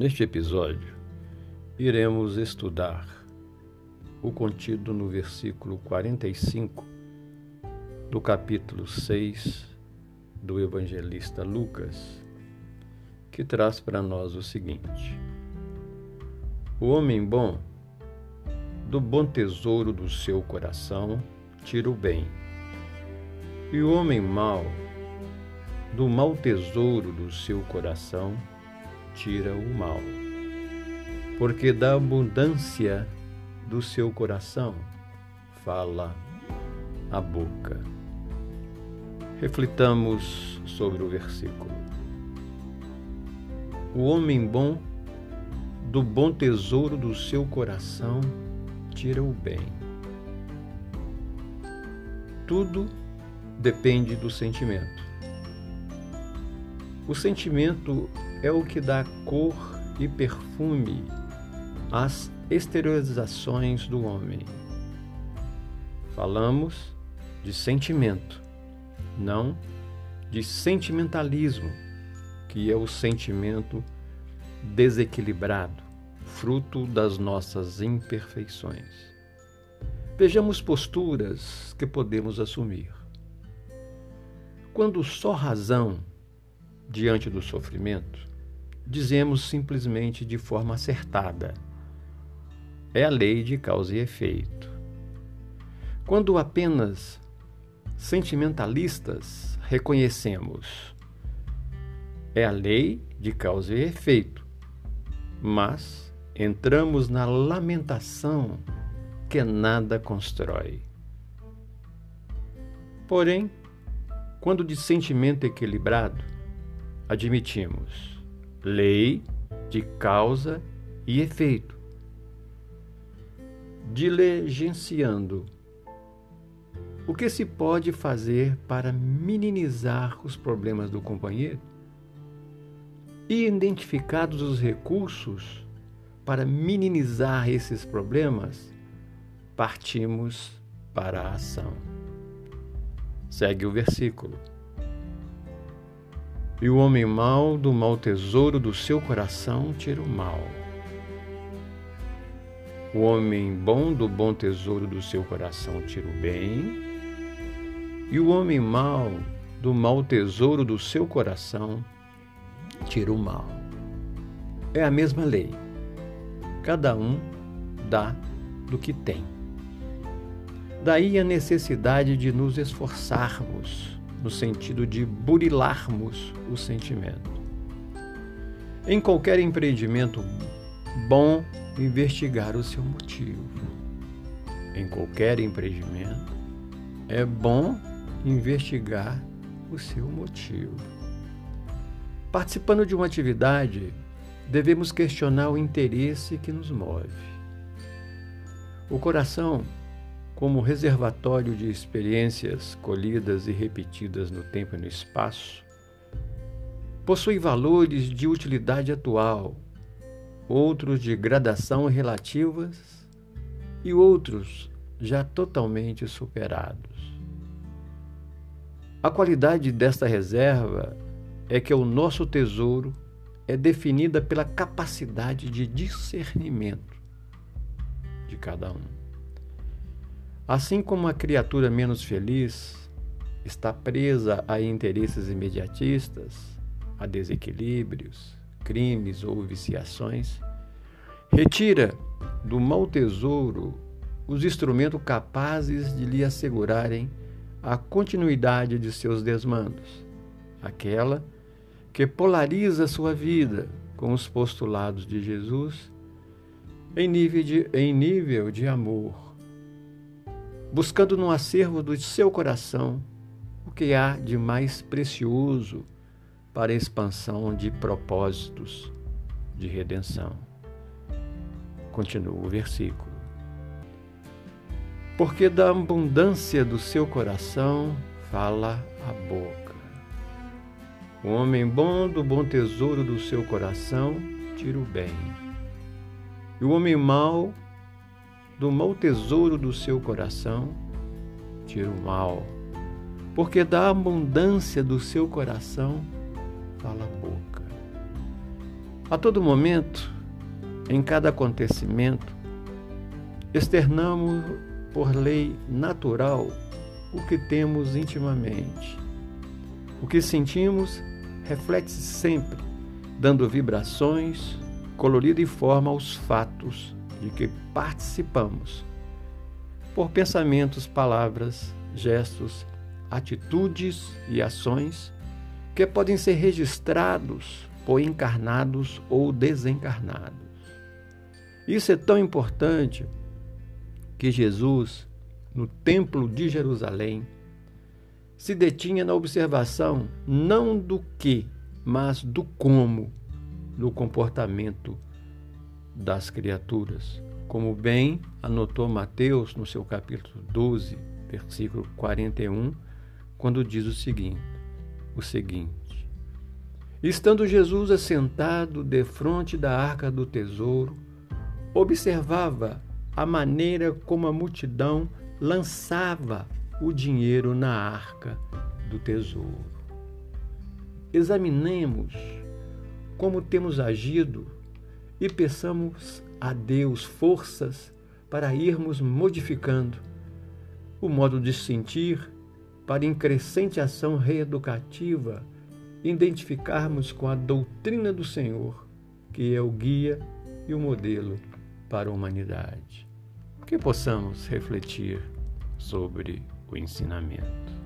Neste episódio, iremos estudar o contido no versículo 45 do capítulo 6 do evangelista Lucas, que traz para nós o seguinte: O homem bom, do bom tesouro do seu coração, tira o bem, e o homem mau, do mau tesouro do seu coração, tira o mal. Porque da abundância do seu coração fala a boca. Reflitamos sobre o versículo. O homem bom, do bom tesouro do seu coração, tira o bem. Tudo depende do sentimento. O sentimento é o que dá cor e perfume às exteriorizações do homem. Falamos de sentimento, não de sentimentalismo, que é o sentimento desequilibrado, fruto das nossas imperfeições. Vejamos posturas que podemos assumir. Quando só razão diante do sofrimento, dizemos simplesmente de forma acertada. É a lei de causa e efeito. Quando apenas sentimentalistas reconhecemos, é a lei de causa e efeito, mas entramos na lamentação que nada constrói. Porém, quando de sentimento equilibrado, admitimos lei de causa e efeito, diligenciando o que se pode fazer para minimizar os problemas do companheiro e identificados os recursos para minimizar esses problemas, partimos para a ação. Segue o versículo. E o homem mau do mau tesouro do seu coração tira o mal. O homem bom do bom tesouro do seu coração tira o bem. E o homem mau do mau tesouro do seu coração tira o mal. É a mesma lei. Cada um dá do que tem. Daí a necessidade de nos esforçarmos no sentido de burilarmos o sentimento. Em qualquer empreendimento bom, investigar o seu motivo. Em qualquer empreendimento, é bom investigar o seu motivo. Participando de uma atividade, devemos questionar o interesse que nos move. O coração como reservatório de experiências colhidas e repetidas no tempo e no espaço, possui valores de utilidade atual, outros de gradação relativas e outros já totalmente superados. A qualidade desta reserva é que o nosso tesouro é definida pela capacidade de discernimento de cada um. Assim como a criatura menos feliz está presa a interesses imediatistas, a desequilíbrios, crimes ou viciações, retira do mau tesouro os instrumentos capazes de lhe assegurarem a continuidade de seus desmandos, aquela que polariza sua vida com os postulados de Jesus em nível de, em nível de amor buscando no acervo do seu coração o que há de mais precioso para a expansão de propósitos de redenção. Continua o versículo. Porque da abundância do seu coração fala a boca. O homem bom do bom tesouro do seu coração tira o bem. E o homem mau do mau tesouro do seu coração, tira o mal, porque da abundância do seu coração fala a boca. A todo momento, em cada acontecimento, externamos por lei natural o que temos intimamente. O que sentimos reflete-se sempre, dando vibrações, colorido e forma aos fatos de que participamos, por pensamentos, palavras, gestos, atitudes e ações que podem ser registrados por encarnados ou desencarnados. Isso é tão importante que Jesus, no Templo de Jerusalém, se detinha na observação não do que, mas do como no comportamento das criaturas, como bem anotou Mateus no seu capítulo 12, versículo 41, quando diz o seguinte: o seguinte: Estando Jesus assentado defronte da arca do tesouro, observava a maneira como a multidão lançava o dinheiro na arca do tesouro. Examinemos como temos agido e peçamos a Deus forças para irmos modificando o modo de sentir para em crescente ação reeducativa identificarmos com a doutrina do Senhor, que é o guia e o modelo para a humanidade. Que possamos refletir sobre o ensinamento.